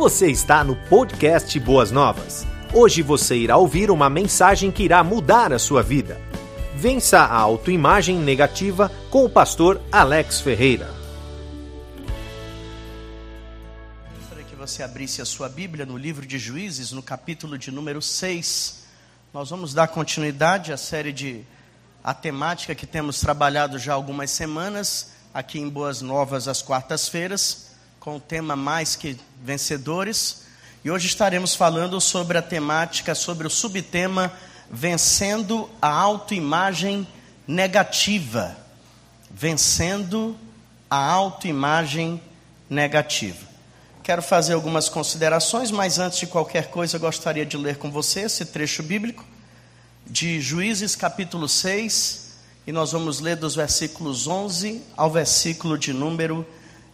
Você está no podcast Boas Novas. Hoje você irá ouvir uma mensagem que irá mudar a sua vida. Vença a autoimagem negativa com o pastor Alex Ferreira. Gostaria que você abrisse a sua Bíblia no livro de Juízes, no capítulo de número 6. Nós vamos dar continuidade à série de a temática que temos trabalhado já algumas semanas aqui em Boas Novas às quartas-feiras com o tema Mais que Vencedores. E hoje estaremos falando sobre a temática, sobre o subtema Vencendo a autoimagem negativa. Vencendo a autoimagem negativa. Quero fazer algumas considerações, mas antes de qualquer coisa, gostaria de ler com você esse trecho bíblico de Juízes capítulo 6, e nós vamos ler dos versículos 11 ao versículo de número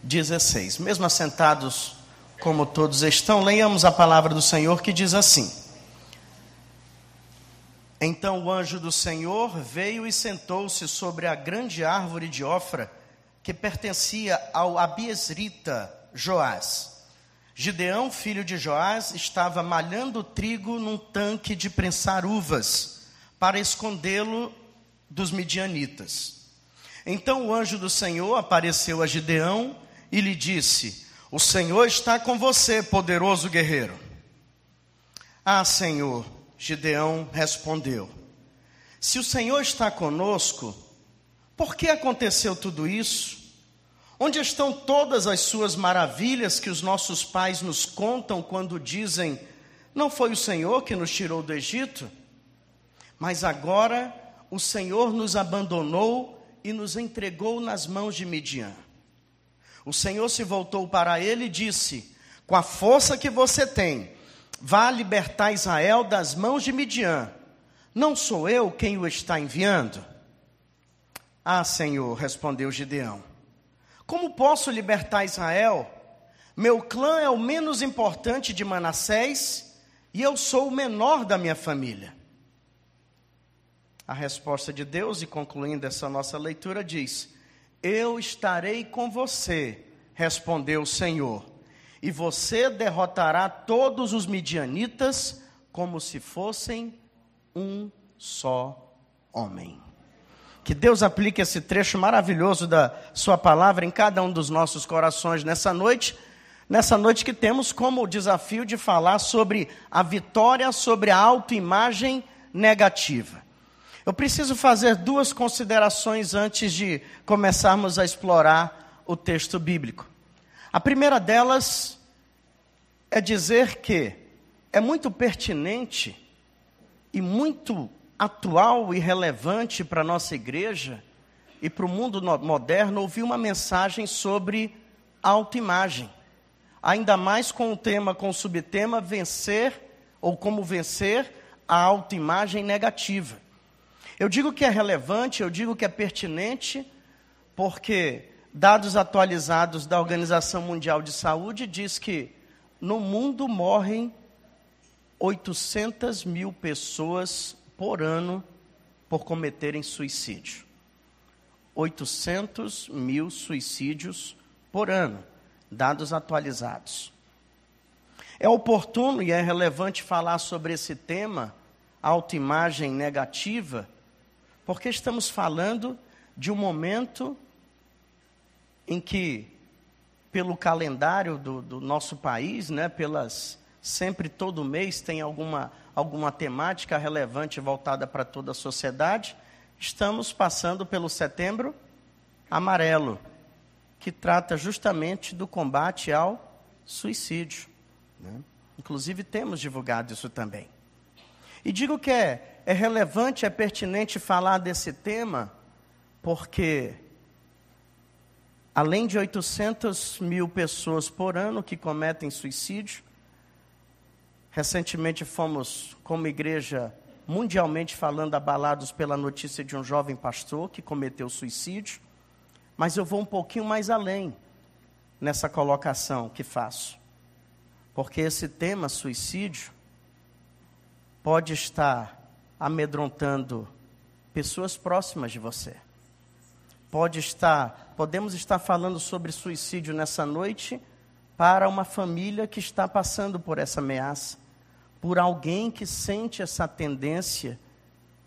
16. Mesmo assentados como todos estão, leiamos a palavra do Senhor que diz assim: Então o anjo do Senhor veio e sentou-se sobre a grande árvore de Ofra, que pertencia ao Abiesrita Joás. Gideão, filho de Joás, estava malhando trigo num tanque de prensar uvas, para escondê-lo dos midianitas. Então o anjo do Senhor apareceu a Gideão e lhe disse: O Senhor está com você, poderoso guerreiro. Ah, Senhor, Gideão respondeu: Se o Senhor está conosco, por que aconteceu tudo isso? Onde estão todas as suas maravilhas que os nossos pais nos contam quando dizem: Não foi o Senhor que nos tirou do Egito? Mas agora o Senhor nos abandonou e nos entregou nas mãos de Midian. O Senhor se voltou para ele e disse: Com a força que você tem, vá libertar Israel das mãos de Midian. Não sou eu quem o está enviando? Ah, Senhor, respondeu Gideão. Como posso libertar Israel? Meu clã é o menos importante de Manassés e eu sou o menor da minha família. A resposta de Deus, e concluindo essa nossa leitura, diz: eu estarei com você, respondeu o Senhor, e você derrotará todos os midianitas como se fossem um só homem. Que Deus aplique esse trecho maravilhoso da Sua palavra em cada um dos nossos corações nessa noite, nessa noite que temos como desafio de falar sobre a vitória sobre a autoimagem negativa. Eu preciso fazer duas considerações antes de começarmos a explorar o texto bíblico. A primeira delas é dizer que é muito pertinente e muito atual e relevante para a nossa igreja e para o mundo moderno ouvir uma mensagem sobre autoimagem. Ainda mais com o tema, com o subtema vencer ou como vencer a autoimagem negativa. Eu digo que é relevante, eu digo que é pertinente, porque dados atualizados da Organização Mundial de Saúde diz que no mundo morrem 800 mil pessoas por ano por cometerem suicídio. 800 mil suicídios por ano, dados atualizados. É oportuno e é relevante falar sobre esse tema, autoimagem negativa, porque estamos falando de um momento em que, pelo calendário do, do nosso país, né, pelas sempre todo mês tem alguma, alguma temática relevante voltada para toda a sociedade, estamos passando pelo setembro amarelo, que trata justamente do combate ao suicídio. Né? Inclusive, temos divulgado isso também. E digo que é é relevante, é pertinente falar desse tema, porque além de 800 mil pessoas por ano que cometem suicídio, recentemente fomos, como igreja, mundialmente falando, abalados pela notícia de um jovem pastor que cometeu suicídio, mas eu vou um pouquinho mais além nessa colocação que faço, porque esse tema, suicídio, pode estar amedrontando pessoas próximas de você. Pode estar, podemos estar falando sobre suicídio nessa noite para uma família que está passando por essa ameaça, por alguém que sente essa tendência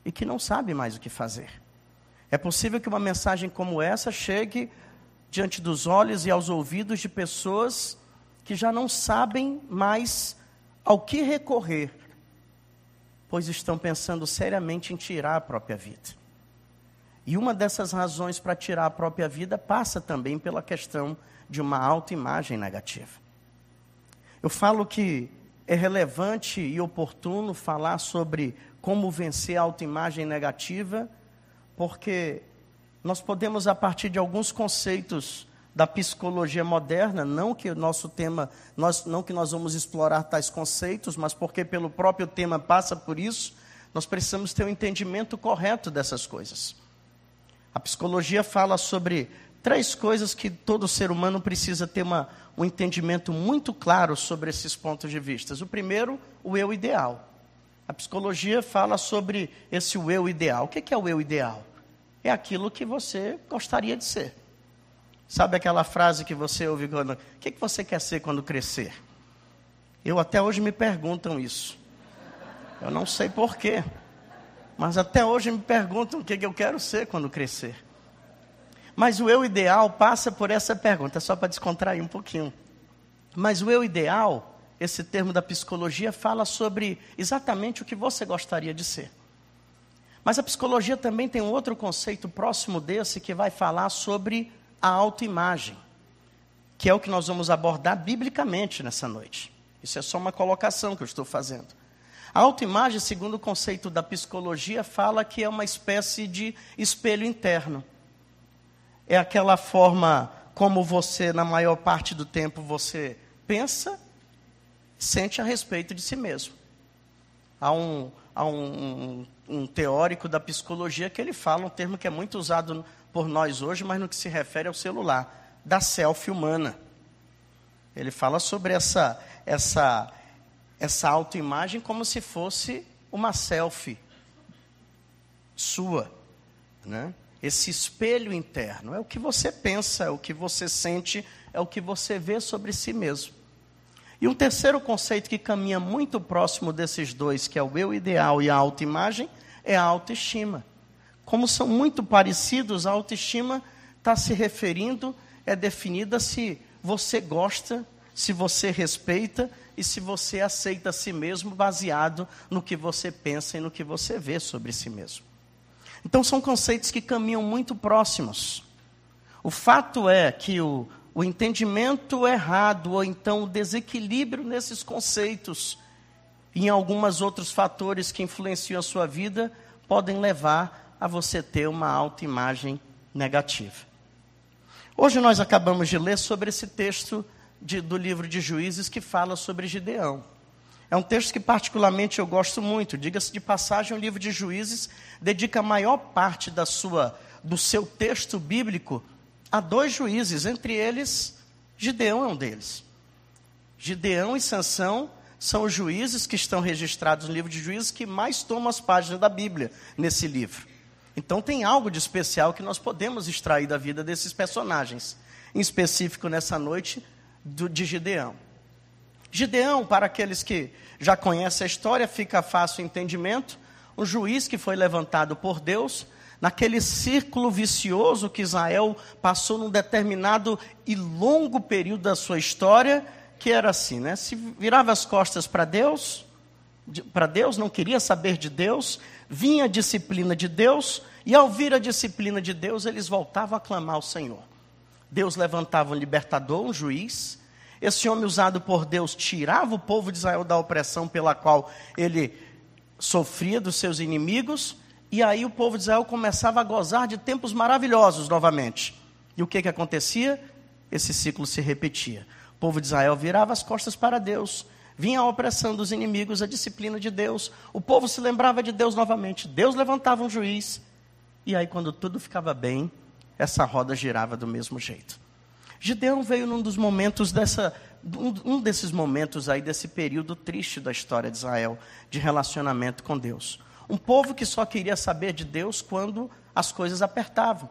e que não sabe mais o que fazer. É possível que uma mensagem como essa chegue diante dos olhos e aos ouvidos de pessoas que já não sabem mais ao que recorrer, pois estão pensando seriamente em tirar a própria vida. E uma dessas razões para tirar a própria vida passa também pela questão de uma autoimagem negativa. Eu falo que é relevante e oportuno falar sobre como vencer a autoimagem negativa, porque nós podemos, a partir de alguns conceitos da psicologia moderna, não que o nosso tema, nós, não que nós vamos explorar tais conceitos, mas porque pelo próprio tema passa por isso, nós precisamos ter um entendimento correto dessas coisas. A psicologia fala sobre três coisas que todo ser humano precisa ter uma, um entendimento muito claro sobre esses pontos de vista. O primeiro, o eu ideal. A psicologia fala sobre esse eu ideal. O que é o eu ideal? É aquilo que você gostaria de ser. Sabe aquela frase que você ouve quando. O que você quer ser quando crescer? Eu até hoje me perguntam isso. Eu não sei porquê. Mas até hoje me perguntam o que eu quero ser quando crescer. Mas o eu ideal passa por essa pergunta, só para descontrair um pouquinho. Mas o eu ideal, esse termo da psicologia, fala sobre exatamente o que você gostaria de ser. Mas a psicologia também tem um outro conceito próximo desse que vai falar sobre a autoimagem, que é o que nós vamos abordar biblicamente nessa noite. Isso é só uma colocação que eu estou fazendo. A autoimagem, segundo o conceito da psicologia, fala que é uma espécie de espelho interno é aquela forma como você, na maior parte do tempo, você pensa, sente a respeito de si mesmo. Há um, há um, um, um teórico da psicologia que ele fala um termo que é muito usado por nós hoje, mas no que se refere ao celular, da selfie humana. Ele fala sobre essa, essa, essa autoimagem como se fosse uma selfie sua, né? esse espelho interno. É o que você pensa, é o que você sente, é o que você vê sobre si mesmo. E um terceiro conceito que caminha muito próximo desses dois, que é o eu ideal e a autoimagem, é a autoestima. Como são muito parecidos, a autoestima está se referindo, é definida se você gosta, se você respeita e se você aceita a si mesmo baseado no que você pensa e no que você vê sobre si mesmo. Então, são conceitos que caminham muito próximos. O fato é que o, o entendimento errado, ou então o desequilíbrio nesses conceitos, em alguns outros fatores que influenciam a sua vida, podem levar a você ter uma autoimagem negativa. Hoje nós acabamos de ler sobre esse texto de, do livro de Juízes que fala sobre Gideão. É um texto que particularmente eu gosto muito. Diga-se de passagem, o livro de Juízes dedica a maior parte da sua do seu texto bíblico a dois juízes, entre eles Gideão é um deles. Gideão e Sansão são os juízes que estão registrados no livro de Juízes que mais tomam as páginas da Bíblia nesse livro. Então tem algo de especial que nós podemos extrair da vida desses personagens, em específico nessa noite do, de Gideão. Gideão, para aqueles que já conhecem a história, fica fácil o entendimento. Um juiz que foi levantado por Deus, naquele círculo vicioso que Israel passou num determinado e longo período da sua história, que era assim, né? Se virava as costas para Deus, para Deus, não queria saber de Deus, vinha a disciplina de Deus, e ao vir a disciplina de Deus, eles voltavam a clamar ao Senhor. Deus levantava um libertador, um juiz, esse homem usado por Deus tirava o povo de Israel da opressão pela qual ele sofria dos seus inimigos, e aí o povo de Israel começava a gozar de tempos maravilhosos novamente. E o que, que acontecia? Esse ciclo se repetia. O povo de Israel virava as costas para Deus, vinha a opressão dos inimigos, a disciplina de Deus, o povo se lembrava de Deus novamente, Deus levantava um juiz, e aí quando tudo ficava bem, essa roda girava do mesmo jeito. Gideão veio num dos momentos dessa, um desses momentos aí desse período triste da história de Israel, de relacionamento com Deus. Um povo que só queria saber de Deus quando as coisas apertavam.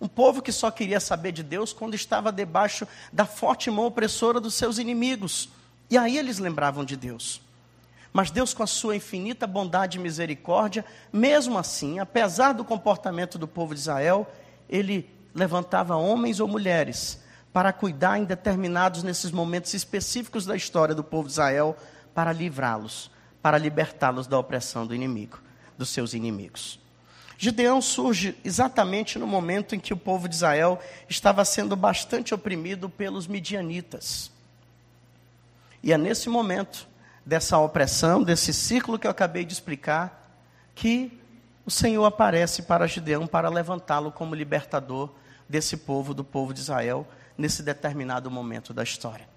Um povo que só queria saber de Deus quando estava debaixo da forte mão opressora dos seus inimigos. E aí eles lembravam de Deus. Mas Deus, com a sua infinita bondade e misericórdia, mesmo assim, apesar do comportamento do povo de Israel, ele levantava homens ou mulheres para cuidar em determinados nesses momentos específicos da história do povo de Israel, para livrá-los, para libertá-los da opressão do inimigo, dos seus inimigos. Gideão surge exatamente no momento em que o povo de Israel estava sendo bastante oprimido pelos midianitas. E é nesse momento dessa opressão, desse ciclo que eu acabei de explicar, que o Senhor aparece para Gideão para levantá-lo como libertador desse povo, do povo de Israel, nesse determinado momento da história.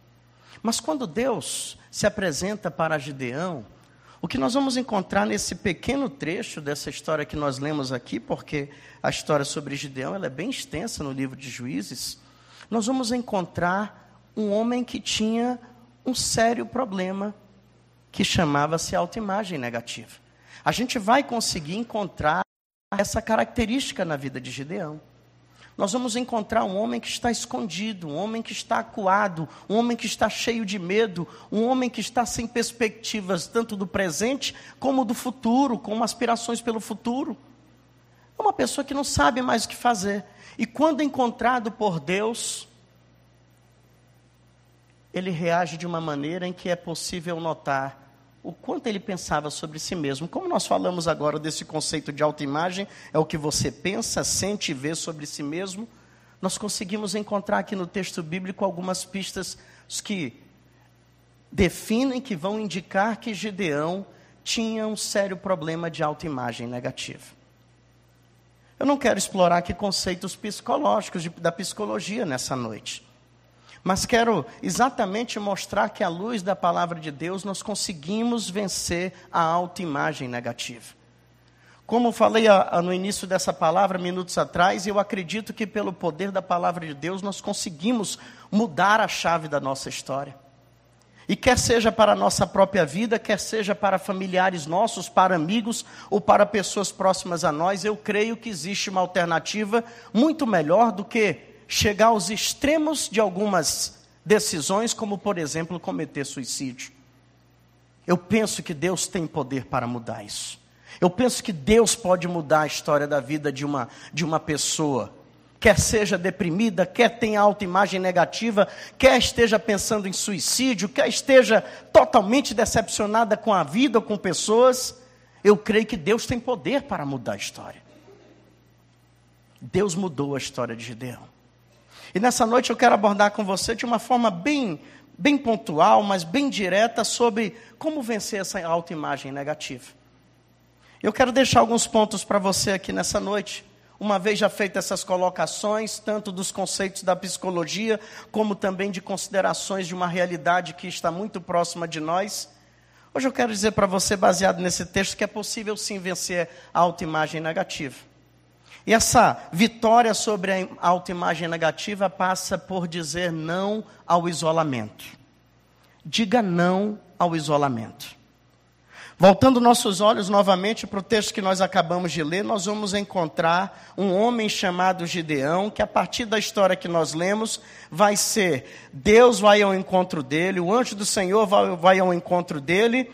Mas quando Deus se apresenta para Gideão, o que nós vamos encontrar nesse pequeno trecho dessa história que nós lemos aqui, porque a história sobre Gideão ela é bem extensa no livro de Juízes, nós vamos encontrar um homem que tinha um sério problema que chamava-se autoimagem negativa. A gente vai conseguir encontrar essa característica na vida de Gideão. Nós vamos encontrar um homem que está escondido, um homem que está acuado, um homem que está cheio de medo, um homem que está sem perspectivas tanto do presente como do futuro, com aspirações pelo futuro. É uma pessoa que não sabe mais o que fazer. E quando encontrado por Deus, ele reage de uma maneira em que é possível notar o quanto ele pensava sobre si mesmo. Como nós falamos agora desse conceito de autoimagem, é o que você pensa, sente e vê sobre si mesmo. Nós conseguimos encontrar aqui no texto bíblico algumas pistas que definem, que vão indicar que Gideão tinha um sério problema de autoimagem negativa. Eu não quero explorar aqui conceitos psicológicos de, da psicologia nessa noite. Mas quero exatamente mostrar que, à luz da palavra de Deus, nós conseguimos vencer a autoimagem negativa. Como falei a, a, no início dessa palavra, minutos atrás, eu acredito que, pelo poder da palavra de Deus, nós conseguimos mudar a chave da nossa história. E quer seja para a nossa própria vida, quer seja para familiares nossos, para amigos ou para pessoas próximas a nós, eu creio que existe uma alternativa muito melhor do que chegar aos extremos de algumas decisões, como por exemplo cometer suicídio. Eu penso que Deus tem poder para mudar isso. Eu penso que Deus pode mudar a história da vida de uma, de uma pessoa. Quer seja deprimida, quer tenha autoimagem negativa, quer esteja pensando em suicídio, quer esteja totalmente decepcionada com a vida ou com pessoas, eu creio que Deus tem poder para mudar a história. Deus mudou a história de Gideão. E nessa noite eu quero abordar com você de uma forma bem, bem pontual, mas bem direta sobre como vencer essa autoimagem negativa. Eu quero deixar alguns pontos para você aqui nessa noite. Uma vez já feitas essas colocações, tanto dos conceitos da psicologia, como também de considerações de uma realidade que está muito próxima de nós, hoje eu quero dizer para você, baseado nesse texto, que é possível sim vencer a autoimagem negativa. E essa vitória sobre a autoimagem negativa passa por dizer não ao isolamento. Diga não ao isolamento. Voltando nossos olhos novamente para o texto que nós acabamos de ler, nós vamos encontrar um homem chamado Gideão, que a partir da história que nós lemos, vai ser Deus vai ao encontro dele, o anjo do Senhor vai, vai ao encontro dele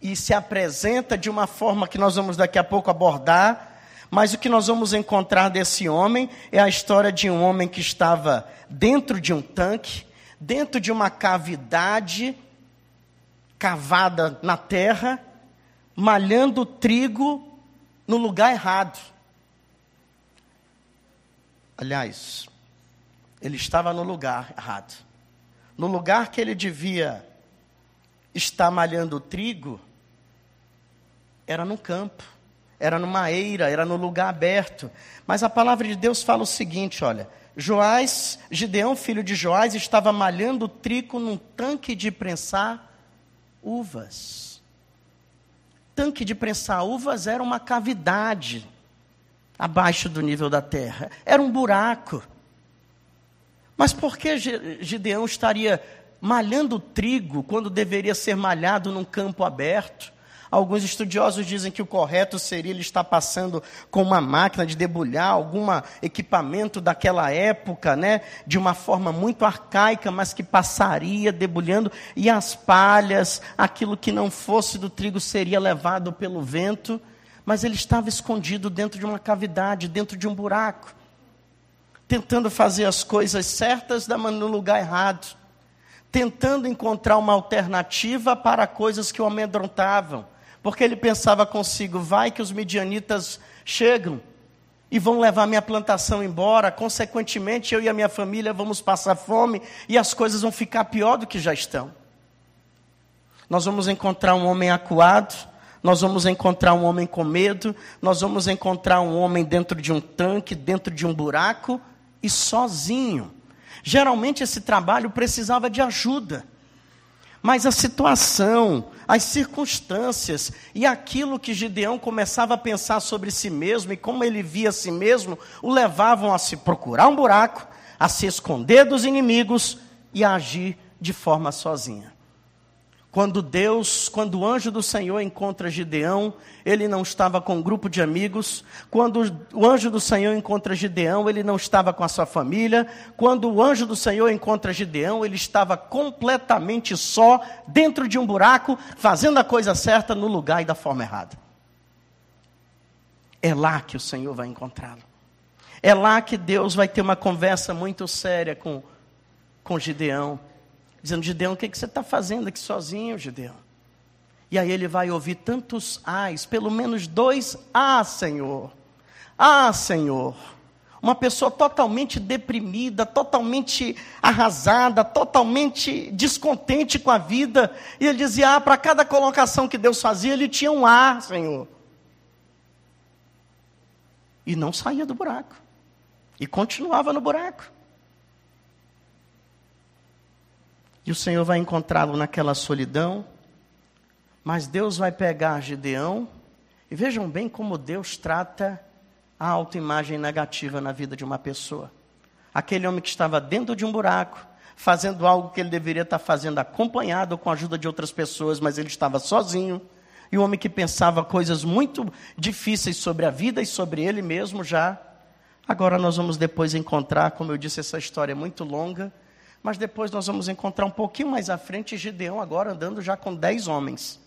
e se apresenta de uma forma que nós vamos daqui a pouco abordar mas o que nós vamos encontrar desse homem é a história de um homem que estava dentro de um tanque, dentro de uma cavidade cavada na terra, malhando trigo no lugar errado. Aliás, ele estava no lugar errado. No lugar que ele devia estar malhando trigo, era no campo era numa eira, era no lugar aberto. Mas a palavra de Deus fala o seguinte: olha, Joás, Gideão, filho de Joás, estava malhando trigo num tanque de prensar uvas. Tanque de prensar uvas era uma cavidade abaixo do nível da terra, era um buraco. Mas por que Gideão estaria malhando trigo quando deveria ser malhado num campo aberto? Alguns estudiosos dizem que o correto seria ele estar passando com uma máquina de debulhar, algum equipamento daquela época, né, de uma forma muito arcaica, mas que passaria debulhando, e as palhas, aquilo que não fosse do trigo seria levado pelo vento, mas ele estava escondido dentro de uma cavidade, dentro de um buraco, tentando fazer as coisas certas no lugar errado, tentando encontrar uma alternativa para coisas que o amedrontavam porque ele pensava consigo: vai que os midianitas chegam e vão levar minha plantação embora, consequentemente eu e a minha família vamos passar fome e as coisas vão ficar pior do que já estão. Nós vamos encontrar um homem acuado, nós vamos encontrar um homem com medo, nós vamos encontrar um homem dentro de um tanque, dentro de um buraco e sozinho. Geralmente esse trabalho precisava de ajuda. Mas a situação, as circunstâncias e aquilo que Gideão começava a pensar sobre si mesmo e como ele via a si mesmo, o levavam a se procurar um buraco, a se esconder dos inimigos e a agir de forma sozinha. Quando Deus, quando o anjo do Senhor encontra Gideão, ele não estava com um grupo de amigos. Quando o anjo do Senhor encontra Gideão, ele não estava com a sua família. Quando o anjo do Senhor encontra Gideão, ele estava completamente só, dentro de um buraco, fazendo a coisa certa no lugar e da forma errada. É lá que o Senhor vai encontrá-lo. É lá que Deus vai ter uma conversa muito séria com, com Gideão dizendo: Gideão, o que, que você está fazendo aqui sozinho, Gideão? E aí ele vai ouvir tantos ais, pelo menos dois ah, Senhor, ah, Senhor. Uma pessoa totalmente deprimida, totalmente arrasada, totalmente descontente com a vida. E ele dizia: Ah, para cada colocação que Deus fazia, ele tinha um ar, Senhor. E não saía do buraco. E continuava no buraco. E o Senhor vai encontrá-lo naquela solidão, mas Deus vai pegar Gideão, e vejam bem como Deus trata a autoimagem negativa na vida de uma pessoa. Aquele homem que estava dentro de um buraco, fazendo algo que ele deveria estar fazendo acompanhado com a ajuda de outras pessoas, mas ele estava sozinho. E o homem que pensava coisas muito difíceis sobre a vida e sobre ele mesmo já. Agora nós vamos depois encontrar, como eu disse, essa história é muito longa. Mas depois nós vamos encontrar um pouquinho mais à frente Gideão agora andando já com dez homens.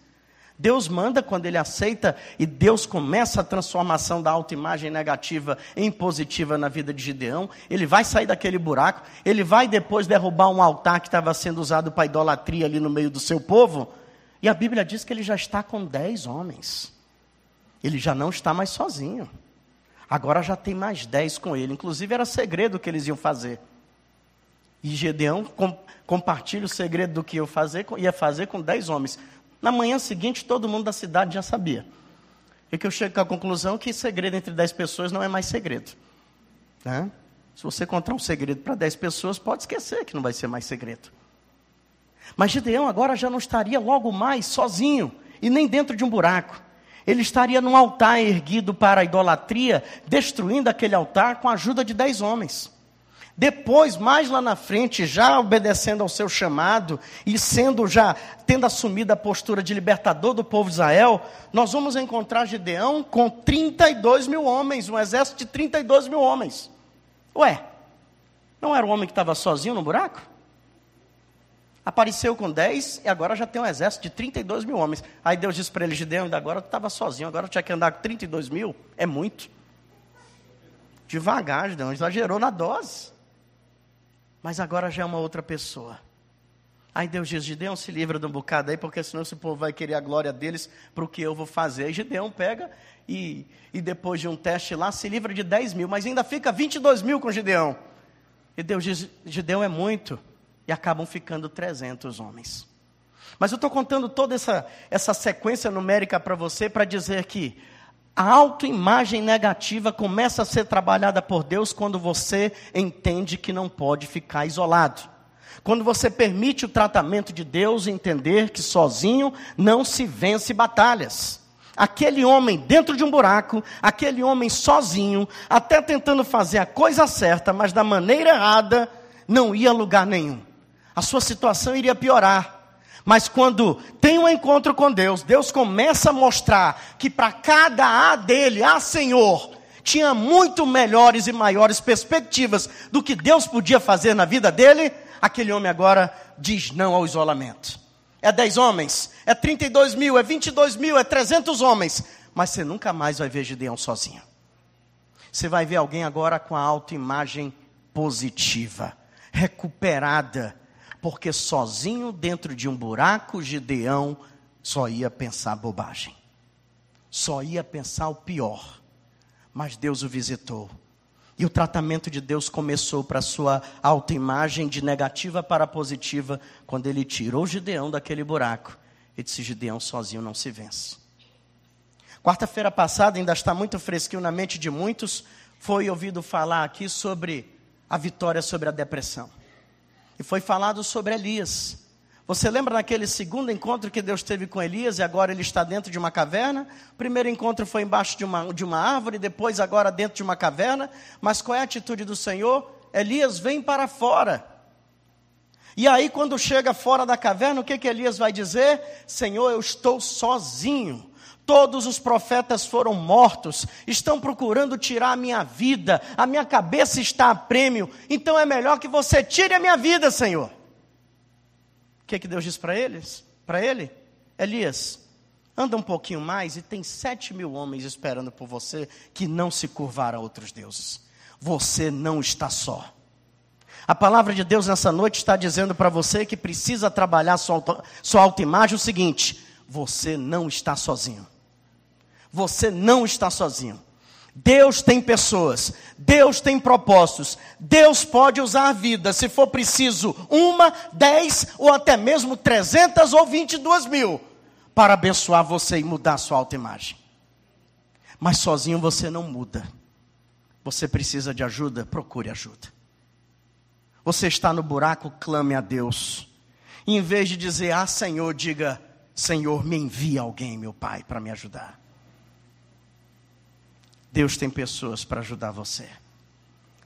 Deus manda quando ele aceita e Deus começa a transformação da autoimagem negativa em positiva na vida de Gideão. Ele vai sair daquele buraco, ele vai depois derrubar um altar que estava sendo usado para idolatria ali no meio do seu povo. E a Bíblia diz que ele já está com dez homens. Ele já não está mais sozinho. Agora já tem mais dez com ele. Inclusive era segredo que eles iam fazer. E Gedeão com, compartilha o segredo do que eu fazer, ia fazer com dez homens. Na manhã seguinte, todo mundo da cidade já sabia. E que eu chego à conclusão que segredo entre dez pessoas não é mais segredo. Né? Se você contar um segredo para dez pessoas, pode esquecer que não vai ser mais segredo. Mas Gideão agora já não estaria logo mais sozinho e nem dentro de um buraco. Ele estaria num altar erguido para a idolatria, destruindo aquele altar com a ajuda de dez homens. Depois, mais lá na frente, já obedecendo ao seu chamado e sendo já tendo assumido a postura de libertador do povo de Israel, nós vamos encontrar Gideão com 32 mil homens, um exército de 32 mil homens. Ué, não era o homem que estava sozinho no buraco? Apareceu com 10 e agora já tem um exército de 32 mil homens. Aí Deus disse para ele, Gideão, ainda agora tu estava sozinho, agora tinha que andar com 32 mil? É muito. Devagar, Gideão, exagerou na dose mas agora já é uma outra pessoa. Aí Deus diz: Gideão, se livra de um bocado aí, porque senão esse povo vai querer a glória deles para o que eu vou fazer. Aí Gideão pega e, e depois de um teste lá, se livra de 10 mil, mas ainda fica 22 mil com Gideão. E Deus diz: Gideão é muito. E acabam ficando 300 homens. Mas eu estou contando toda essa, essa sequência numérica para você para dizer que a autoimagem negativa começa a ser trabalhada por Deus quando você entende que não pode ficar isolado. Quando você permite o tratamento de Deus entender que sozinho não se vence batalhas. Aquele homem dentro de um buraco, aquele homem sozinho, até tentando fazer a coisa certa, mas da maneira errada, não ia a lugar nenhum. A sua situação iria piorar. Mas quando tem um encontro com Deus, Deus começa a mostrar que para cada A dele, A Senhor, tinha muito melhores e maiores perspectivas do que Deus podia fazer na vida dele, aquele homem agora diz não ao isolamento. É 10 homens, é 32 mil, é 22 mil, é 300 homens, mas você nunca mais vai ver Gideão sozinho. Você vai ver alguém agora com a autoimagem positiva, recuperada, porque sozinho dentro de um buraco, Gideão só ia pensar bobagem, só ia pensar o pior. Mas Deus o visitou. E o tratamento de Deus começou para sua autoimagem de negativa para positiva, quando ele tirou Gideão daquele buraco e disse: Gideão sozinho não se vence. Quarta-feira passada, ainda está muito fresquinho na mente de muitos, foi ouvido falar aqui sobre a vitória sobre a depressão. E foi falado sobre Elias. Você lembra naquele segundo encontro que Deus teve com Elias e agora ele está dentro de uma caverna? O primeiro encontro foi embaixo de uma, de uma árvore, depois agora dentro de uma caverna. Mas qual é a atitude do Senhor? Elias vem para fora. E aí, quando chega fora da caverna, o que, que Elias vai dizer? Senhor, eu estou sozinho. Todos os profetas foram mortos, estão procurando tirar a minha vida, a minha cabeça está a prêmio, então é melhor que você tire a minha vida, Senhor. O que, que Deus diz para eles? Para ele? Elias, anda um pouquinho mais e tem sete mil homens esperando por você que não se curvaram a outros deuses. Você não está só. A palavra de Deus nessa noite está dizendo para você que precisa trabalhar sua, sua autoimagem o seguinte: você não está sozinho. Você não está sozinho. Deus tem pessoas, Deus tem propósitos, Deus pode usar a vida, se for preciso, uma, dez ou até mesmo trezentas ou vinte e duas mil, para abençoar você e mudar a sua autoimagem. Mas sozinho você não muda. Você precisa de ajuda, procure ajuda. Você está no buraco, clame a Deus. E em vez de dizer, ah Senhor, diga, Senhor, me envia alguém, meu Pai, para me ajudar. Deus tem pessoas para ajudar você.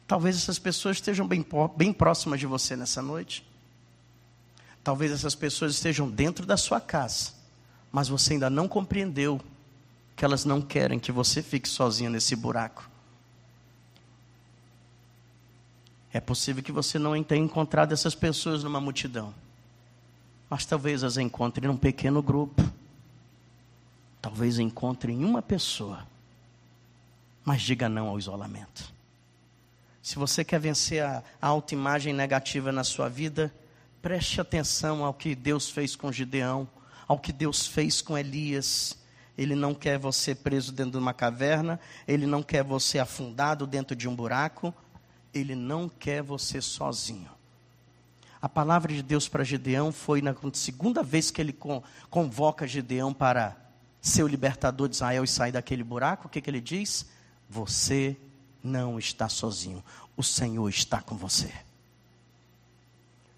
Talvez essas pessoas estejam bem, bem próximas de você nessa noite. Talvez essas pessoas estejam dentro da sua casa, mas você ainda não compreendeu que elas não querem que você fique sozinho nesse buraco. É possível que você não tenha encontrado essas pessoas numa multidão, mas talvez as encontre num pequeno grupo. Talvez encontre em uma pessoa mas diga não ao isolamento. Se você quer vencer a, autoimagem negativa na sua vida, preste atenção ao que Deus fez com Gideão, ao que Deus fez com Elias. Ele não quer você preso dentro de uma caverna, ele não quer você afundado dentro de um buraco, ele não quer você sozinho. A palavra de Deus para Gideão foi na segunda vez que ele convoca Gideão para ser o libertador de Israel e sair daquele buraco. O que, que ele diz? Você não está sozinho. O Senhor está com você.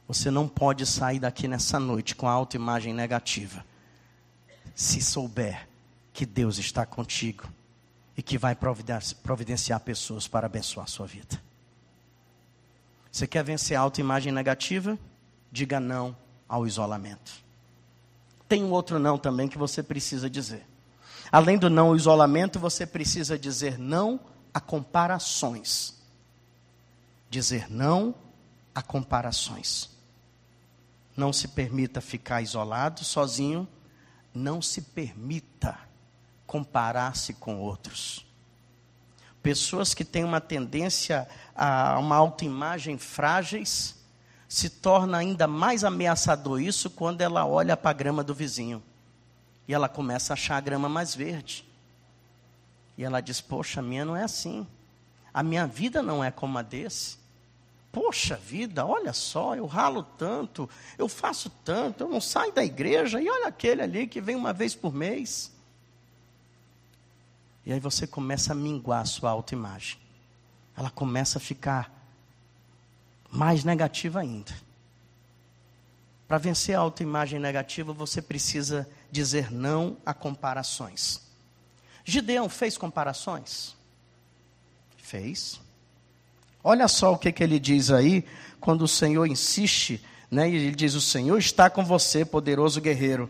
Você não pode sair daqui nessa noite com a autoimagem negativa. Se souber que Deus está contigo e que vai providenciar pessoas para abençoar a sua vida. Você quer vencer a autoimagem negativa? Diga não ao isolamento. Tem um outro não também que você precisa dizer. Além do não isolamento, você precisa dizer não a comparações. Dizer não a comparações. Não se permita ficar isolado, sozinho. Não se permita comparar-se com outros. Pessoas que têm uma tendência a uma autoimagem frágeis, se torna ainda mais ameaçador isso quando ela olha para a grama do vizinho. E ela começa a achar a grama mais verde. E ela diz: Poxa, a minha não é assim. A minha vida não é como a desse. Poxa vida, olha só, eu ralo tanto, eu faço tanto, eu não saio da igreja, e olha aquele ali que vem uma vez por mês. E aí você começa a minguar a sua autoimagem. Ela começa a ficar mais negativa ainda. Para vencer a autoimagem negativa, você precisa dizer não a comparações. Gideão fez comparações? Fez. Olha só o que, que ele diz aí, quando o Senhor insiste Né? Ele diz: O Senhor está com você, poderoso guerreiro.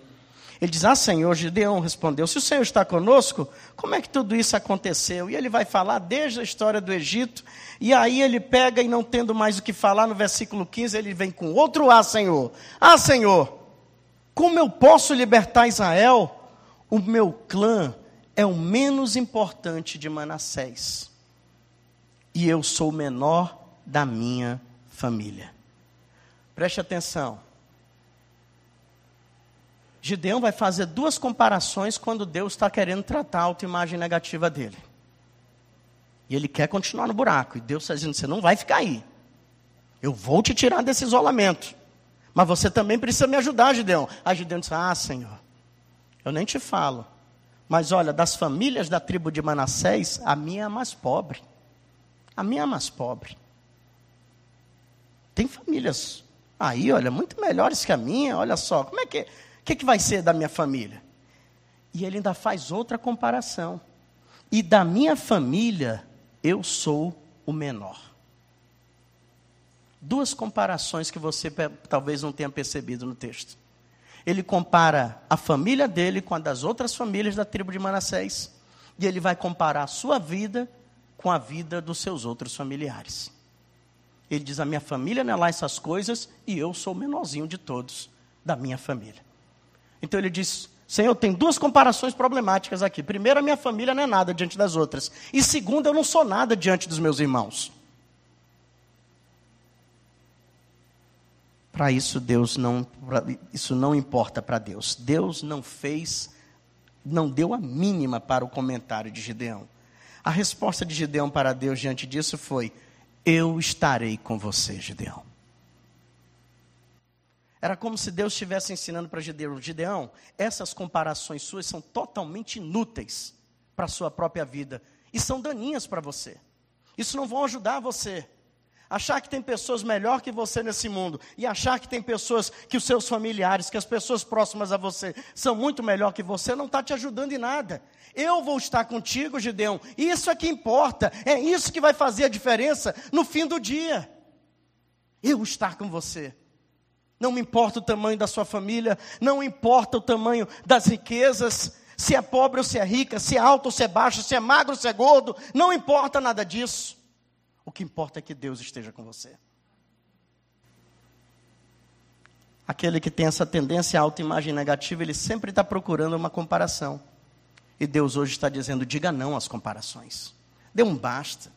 Ele diz: Ah, Senhor, Gideão respondeu: Se o Senhor está conosco, como é que tudo isso aconteceu? E ele vai falar desde a história do Egito, e aí ele pega e não tendo mais o que falar, no versículo 15, ele vem com outro Ah, Senhor. Ah, Senhor, como eu posso libertar Israel? O meu clã é o menos importante de Manassés, e eu sou o menor da minha família. Preste atenção. Gideão vai fazer duas comparações quando Deus está querendo tratar a autoimagem negativa dele. E ele quer continuar no buraco. E Deus está dizendo: você não vai ficar aí. Eu vou te tirar desse isolamento. Mas você também precisa me ajudar, Gideão. Aí Gideão diz: Ah, Senhor, eu nem te falo. Mas olha, das famílias da tribo de Manassés, a minha é a mais pobre. A minha é a mais pobre. Tem famílias aí, olha, muito melhores que a minha. Olha só, como é que que, que vai ser da minha família? E ele ainda faz outra comparação. E da minha família, eu sou o menor. Duas comparações que você talvez não tenha percebido no texto. Ele compara a família dele com a das outras famílias da tribo de Manassés. E ele vai comparar a sua vida com a vida dos seus outros familiares. Ele diz: A minha família não é lá essas coisas e eu sou o menorzinho de todos da minha família. Então ele diz: Senhor, tem duas comparações problemáticas aqui. Primeiro, a minha família não é nada diante das outras. E segundo, eu não sou nada diante dos meus irmãos. Para isso, Deus não, isso não importa para Deus. Deus não fez, não deu a mínima para o comentário de Gideão. A resposta de Gideão para Deus diante disso foi: Eu estarei com você, Gideão. Era como se Deus estivesse ensinando para Gideão: Gideão, essas comparações suas são totalmente inúteis para a sua própria vida e são daninhas para você. Isso não vão ajudar você. Achar que tem pessoas melhor que você nesse mundo e achar que tem pessoas que os seus familiares, que as pessoas próximas a você são muito melhor que você, não está te ajudando em nada. Eu vou estar contigo, Gideão. Isso é que importa. É isso que vai fazer a diferença no fim do dia. Eu estar com você. Não me importa o tamanho da sua família, não importa o tamanho das riquezas, se é pobre ou se é rica, se é alto ou se é baixo, se é magro ou se é gordo, não importa nada disso. O que importa é que Deus esteja com você. Aquele que tem essa tendência à autoimagem negativa, ele sempre está procurando uma comparação. E Deus hoje está dizendo: diga não às comparações. Dê um basta.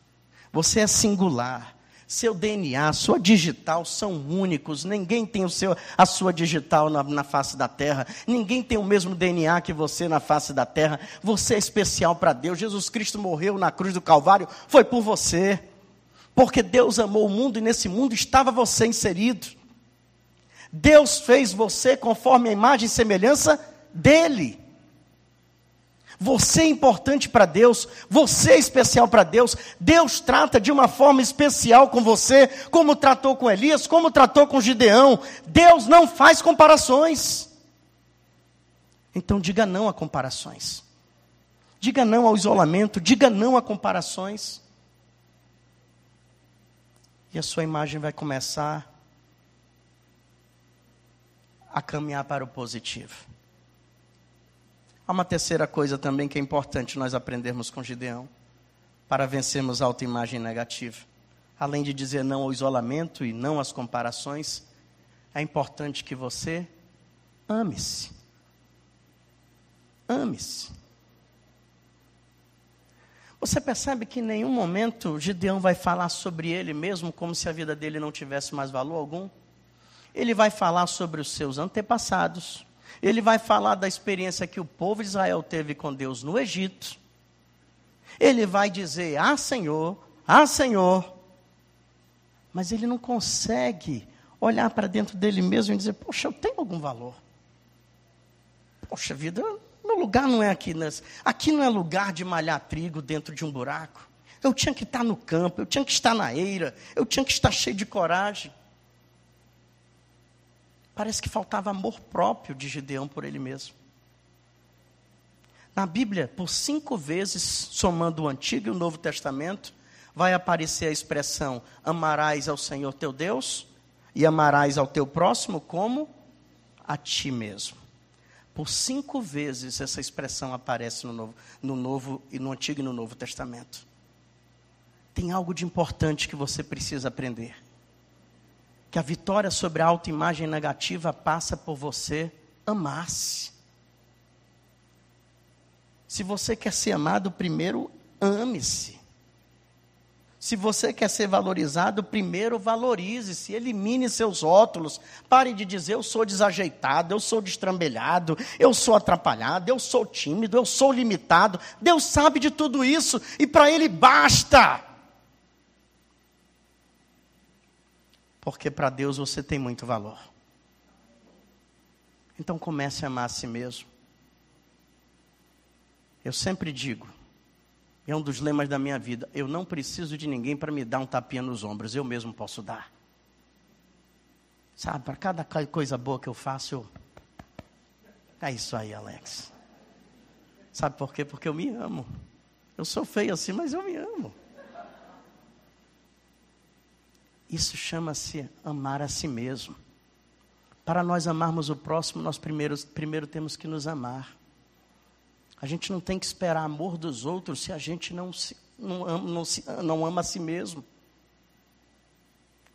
Você é singular. Seu DNA, sua digital são únicos. Ninguém tem o seu, a sua digital na, na face da terra. Ninguém tem o mesmo DNA que você na face da terra. Você é especial para Deus. Jesus Cristo morreu na cruz do Calvário. Foi por você. Porque Deus amou o mundo e nesse mundo estava você inserido. Deus fez você conforme a imagem e semelhança dele. Você é importante para Deus, você é especial para Deus. Deus trata de uma forma especial com você, como tratou com Elias, como tratou com Gideão. Deus não faz comparações. Então diga não a comparações. Diga não ao isolamento, diga não a comparações. E a sua imagem vai começar a caminhar para o positivo. Há uma terceira coisa também que é importante nós aprendermos com Gideão, para vencermos a autoimagem negativa. Além de dizer não ao isolamento e não às comparações, é importante que você ame-se. Ame-se. Você percebe que em nenhum momento Gideão vai falar sobre ele mesmo como se a vida dele não tivesse mais valor algum? Ele vai falar sobre os seus antepassados, ele vai falar da experiência que o povo de Israel teve com Deus no Egito. Ele vai dizer: Ah, Senhor, ah, Senhor. Mas ele não consegue olhar para dentro dele mesmo e dizer: Poxa, eu tenho algum valor. Poxa vida, meu lugar não é aqui. Aqui não é lugar de malhar trigo dentro de um buraco. Eu tinha que estar no campo, eu tinha que estar na eira, eu tinha que estar cheio de coragem. Parece que faltava amor próprio de Gideão por ele mesmo. Na Bíblia, por cinco vezes, somando o Antigo e o Novo Testamento, vai aparecer a expressão: amarás ao Senhor teu Deus e amarás ao teu próximo como a ti mesmo. Por cinco vezes essa expressão aparece no Novo, no novo e no Antigo e no Novo Testamento. Tem algo de importante que você precisa aprender. Que a vitória sobre a autoimagem negativa passa por você amar-se. Se você quer ser amado, primeiro ame-se. Se você quer ser valorizado, primeiro valorize-se, elimine seus rótulos. Pare de dizer eu sou desajeitado, eu sou destrambelhado, eu sou atrapalhado, eu sou tímido, eu sou limitado. Deus sabe de tudo isso e para Ele basta. Porque para Deus você tem muito valor. Então comece a amar a si mesmo. Eu sempre digo, é um dos lemas da minha vida. Eu não preciso de ninguém para me dar um tapinha nos ombros, eu mesmo posso dar. Sabe, para cada coisa boa que eu faço, eu. É isso aí, Alex. Sabe por quê? Porque eu me amo. Eu sou feio assim, mas eu me amo. Isso chama-se amar a si mesmo. Para nós amarmos o próximo, nós primeiro, primeiro temos que nos amar. A gente não tem que esperar amor dos outros se a gente não, se, não, ama, não, se, não ama a si mesmo.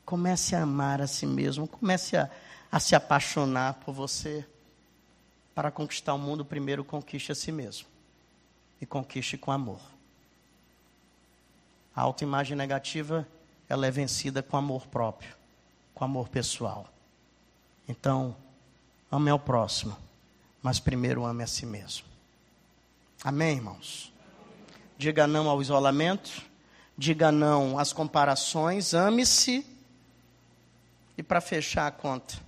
Comece a amar a si mesmo, comece a, a se apaixonar por você. Para conquistar o mundo, primeiro conquiste a si mesmo. E conquiste com amor. A autoimagem negativa, ela é vencida com amor próprio, com amor pessoal. Então, ame ao próximo, mas primeiro ame a si mesmo. Amém, irmãos? Diga não ao isolamento, diga não às comparações, ame-se. E para fechar a conta,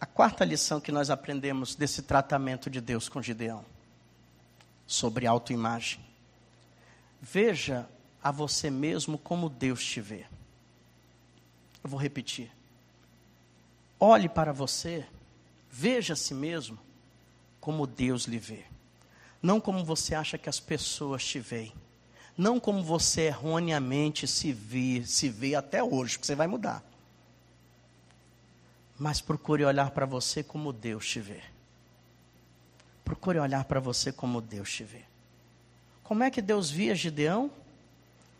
a quarta lição que nós aprendemos desse tratamento de Deus com Gideão, sobre autoimagem. Veja a você mesmo como Deus te vê. Eu vou repetir. Olhe para você, veja a si mesmo como Deus lhe vê. Não como você acha que as pessoas te veem. Não como você erroneamente se vê, se vê até hoje, porque você vai mudar. Mas procure olhar para você como Deus te vê. Procure olhar para você como Deus te vê. Como é que Deus via Gideão?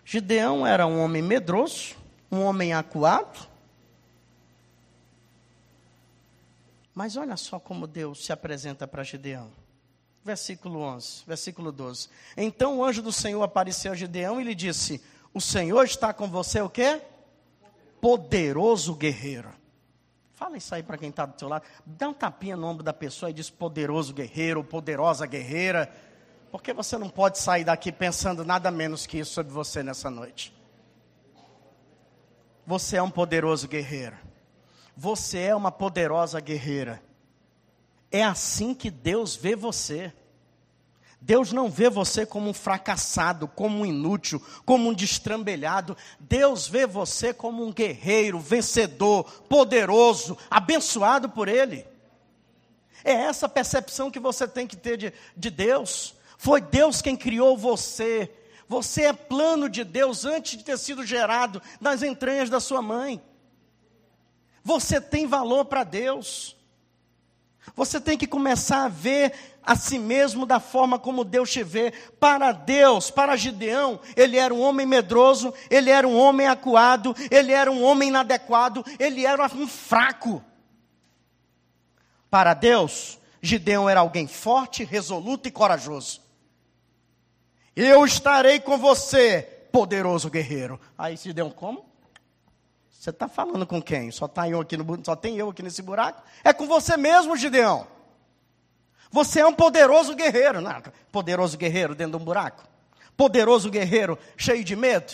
Gideão era um homem medroso, um homem acuado, Mas olha só como Deus se apresenta para Gideão. Versículo 11, versículo 12. Então o anjo do Senhor apareceu a Gideão e lhe disse: O Senhor está com você o quê? Poderoso guerreiro. Fala isso aí para quem está do seu lado. Dá um tapinha no ombro da pessoa e diz poderoso guerreiro, poderosa guerreira. Porque você não pode sair daqui pensando nada menos que isso sobre você nessa noite. Você é um poderoso guerreiro. Você é uma poderosa guerreira. É assim que Deus vê você. Deus não vê você como um fracassado, como um inútil, como um destrambelhado. Deus vê você como um guerreiro, vencedor, poderoso, abençoado por Ele. É essa percepção que você tem que ter de, de Deus. Foi Deus quem criou você. Você é plano de Deus antes de ter sido gerado nas entranhas da sua mãe. Você tem valor para Deus. Você tem que começar a ver a si mesmo da forma como Deus te vê. Para Deus, para Gideão, ele era um homem medroso, ele era um homem acuado, ele era um homem inadequado, ele era um fraco. Para Deus, Gideão era alguém forte, resoluto e corajoso. Eu estarei com você, poderoso guerreiro. Aí Gideão, como? Você está falando com quem? Só, tá eu aqui no, só tem eu aqui nesse buraco? É com você mesmo, Gideão. Você é um poderoso guerreiro. Não, poderoso guerreiro dentro de um buraco. Poderoso guerreiro cheio de medo.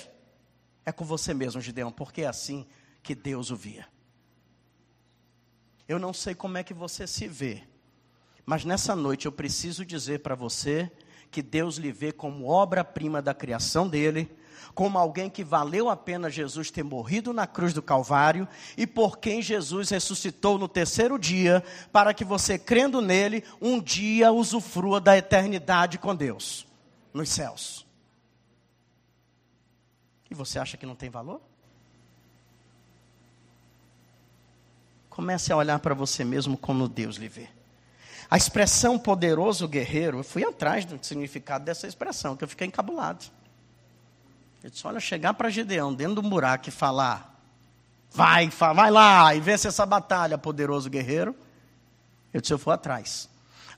É com você mesmo, Gideão, porque é assim que Deus o via. Eu não sei como é que você se vê, mas nessa noite eu preciso dizer para você que Deus lhe vê como obra-prima da criação dele, como alguém que valeu a pena Jesus ter morrido na cruz do Calvário e por quem Jesus ressuscitou no terceiro dia, para que você, crendo nele, um dia usufrua da eternidade com Deus, nos céus. E você acha que não tem valor? Comece a olhar para você mesmo como Deus lhe vê. A expressão poderoso guerreiro, eu fui atrás do significado dessa expressão, que eu fiquei encabulado. Eu disse: olha, chegar para Gideão dentro de um buraco e falar, vai, vai lá e vence essa batalha, poderoso guerreiro. Eu disse: eu vou atrás.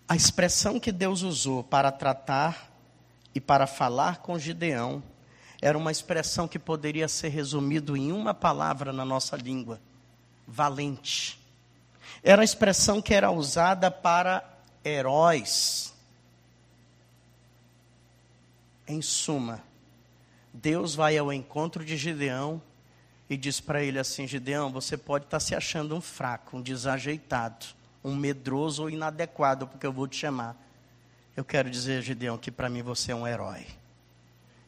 A expressão que Deus usou para tratar e para falar com Gideão era uma expressão que poderia ser resumido em uma palavra na nossa língua: valente. Era a expressão que era usada para heróis. Em suma, Deus vai ao encontro de Gideão e diz para ele assim: Gideão, você pode estar se achando um fraco, um desajeitado, um medroso ou inadequado, porque eu vou te chamar. Eu quero dizer, Gideão, que para mim você é um herói.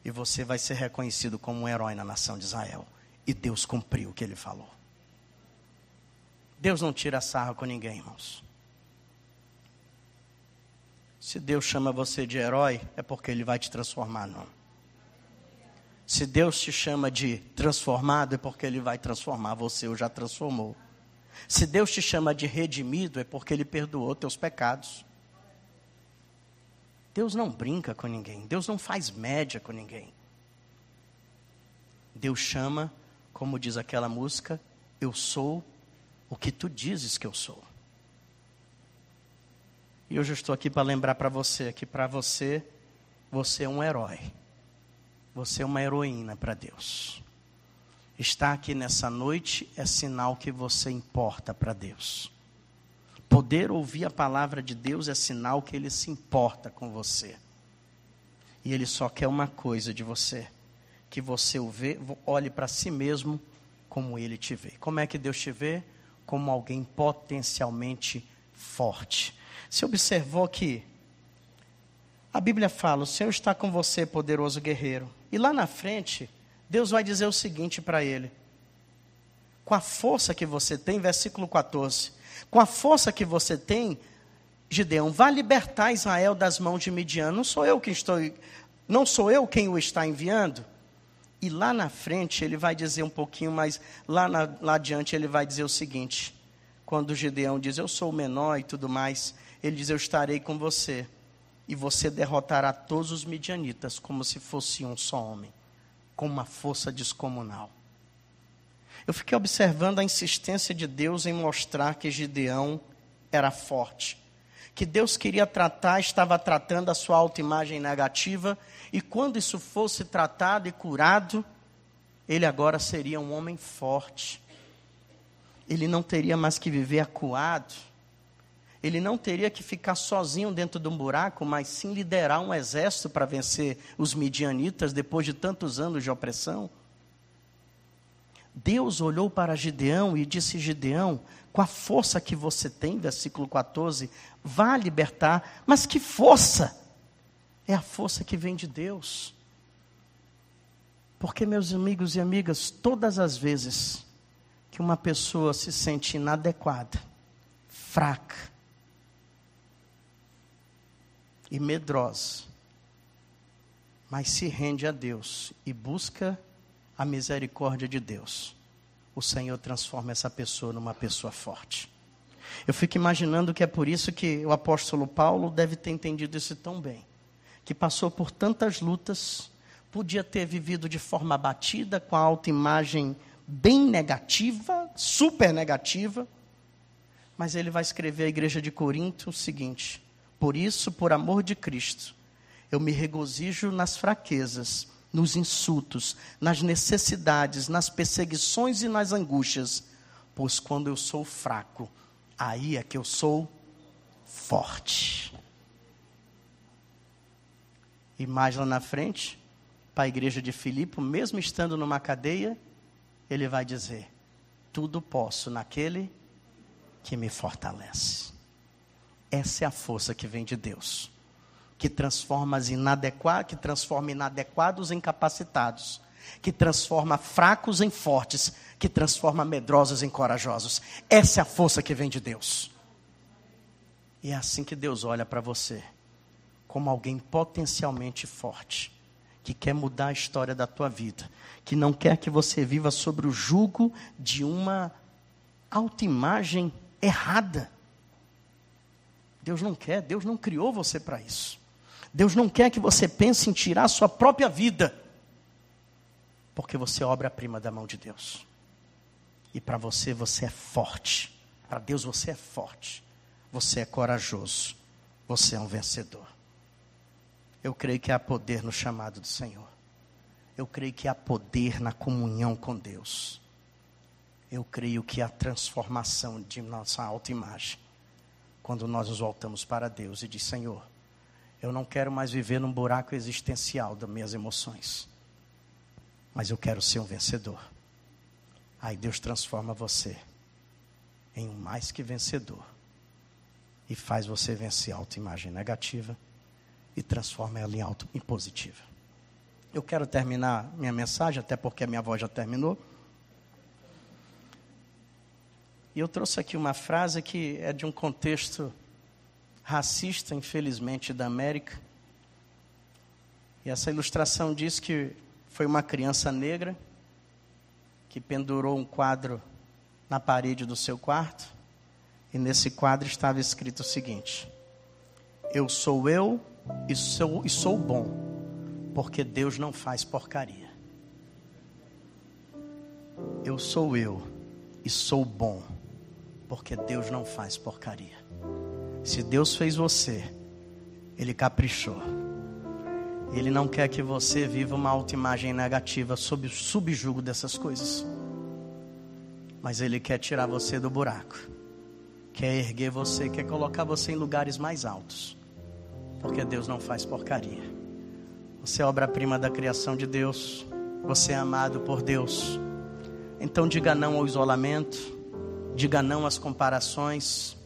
E você vai ser reconhecido como um herói na nação de Israel. E Deus cumpriu o que ele falou. Deus não tira sarra com ninguém, irmãos. Se Deus chama você de herói, é porque Ele vai te transformar, não. Se Deus te chama de transformado, é porque Ele vai transformar você, ou já transformou. Se Deus te chama de redimido, é porque Ele perdoou teus pecados. Deus não brinca com ninguém, Deus não faz média com ninguém. Deus chama, como diz aquela música, eu sou o que tu dizes que eu sou. E hoje eu estou aqui para lembrar para você que para você, você é um herói. Você é uma heroína para Deus. Estar aqui nessa noite é sinal que você importa para Deus. Poder ouvir a palavra de Deus é sinal que Ele se importa com você. E Ele só quer uma coisa de você: que você o vê, olhe para si mesmo como Ele te vê. Como é que Deus te vê? Como alguém potencialmente forte. Você observou que a Bíblia fala: O Senhor está com você, poderoso guerreiro. E lá na frente, Deus vai dizer o seguinte para ele: com a força que você tem, versículo 14, com a força que você tem, Gideão, vá libertar Israel das mãos de Midian. Não sou eu que estou, não sou eu quem o está enviando. E lá na frente ele vai dizer um pouquinho mais, lá, na, lá adiante ele vai dizer o seguinte: quando Gideão diz, Eu sou o menor e tudo mais, ele diz, Eu estarei com você e você derrotará todos os midianitas como se fosse um só homem, com uma força descomunal. Eu fiquei observando a insistência de Deus em mostrar que Gideão era forte. Que Deus queria tratar, estava tratando a sua autoimagem negativa, e quando isso fosse tratado e curado, ele agora seria um homem forte. Ele não teria mais que viver acuado ele não teria que ficar sozinho dentro de um buraco, mas sim liderar um exército para vencer os midianitas depois de tantos anos de opressão. Deus olhou para Gideão e disse: Gideão, com a força que você tem, versículo 14, vá libertar, mas que força? É a força que vem de Deus. Porque, meus amigos e amigas, todas as vezes que uma pessoa se sente inadequada, fraca, e medrosa, mas se rende a Deus e busca a misericórdia de Deus, o Senhor transforma essa pessoa numa pessoa forte. Eu fico imaginando que é por isso que o apóstolo Paulo deve ter entendido isso tão bem, que passou por tantas lutas, podia ter vivido de forma abatida, com a autoimagem bem negativa, super negativa, mas ele vai escrever à igreja de Corinto o seguinte: por isso, por amor de Cristo, eu me regozijo nas fraquezas, nos insultos, nas necessidades, nas perseguições e nas angústias, pois quando eu sou fraco, aí é que eu sou forte. E mais lá na frente, para a igreja de Filipe, mesmo estando numa cadeia, ele vai dizer: Tudo posso naquele que me fortalece. Essa é a força que vem de Deus, que transforma as inadequados, que transforma inadequados em capacitados, que transforma fracos em fortes, que transforma medrosos em corajosos. Essa é a força que vem de Deus. E é assim que Deus olha para você, como alguém potencialmente forte, que quer mudar a história da tua vida, que não quer que você viva sobre o jugo de uma autoimagem errada. Deus não quer, Deus não criou você para isso. Deus não quer que você pense em tirar a sua própria vida, porque você é obra-prima da mão de Deus. E para você, você é forte. Para Deus, você é forte. Você é corajoso. Você é um vencedor. Eu creio que há poder no chamado do Senhor. Eu creio que há poder na comunhão com Deus. Eu creio que há transformação de nossa autoimagem. Quando nós nos voltamos para Deus e diz: Senhor, eu não quero mais viver num buraco existencial das minhas emoções, mas eu quero ser um vencedor. Aí Deus transforma você em um mais que vencedor e faz você vencer a autoimagem negativa e transforma ela em auto em positiva. Eu quero terminar minha mensagem, até porque a minha voz já terminou. E eu trouxe aqui uma frase que é de um contexto racista, infelizmente, da América. E essa ilustração diz que foi uma criança negra que pendurou um quadro na parede do seu quarto. E nesse quadro estava escrito o seguinte: Eu sou eu e sou, e sou bom, porque Deus não faz porcaria. Eu sou eu e sou bom, porque Deus não faz porcaria. Se Deus fez você, Ele caprichou. Ele não quer que você viva uma autoimagem negativa sob o subjugo dessas coisas. Mas Ele quer tirar você do buraco. Quer erguer você, quer colocar você em lugares mais altos. Porque Deus não faz porcaria. Você é obra-prima da criação de Deus. Você é amado por Deus. Então diga não ao isolamento. Diga não às comparações.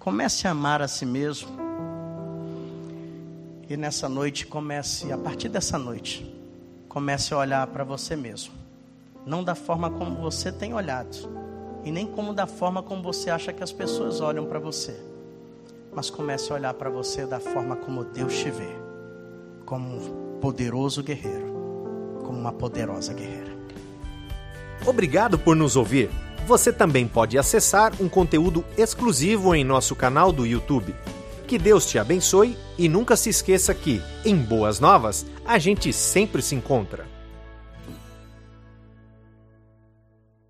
Comece a amar a si mesmo. E nessa noite comece, a partir dessa noite, comece a olhar para você mesmo. Não da forma como você tem olhado, e nem como da forma como você acha que as pessoas olham para você. Mas comece a olhar para você da forma como Deus te vê, como um poderoso guerreiro, como uma poderosa guerreira. Obrigado por nos ouvir. Você também pode acessar um conteúdo exclusivo em nosso canal do YouTube. Que Deus te abençoe e nunca se esqueça que, em Boas Novas, a gente sempre se encontra.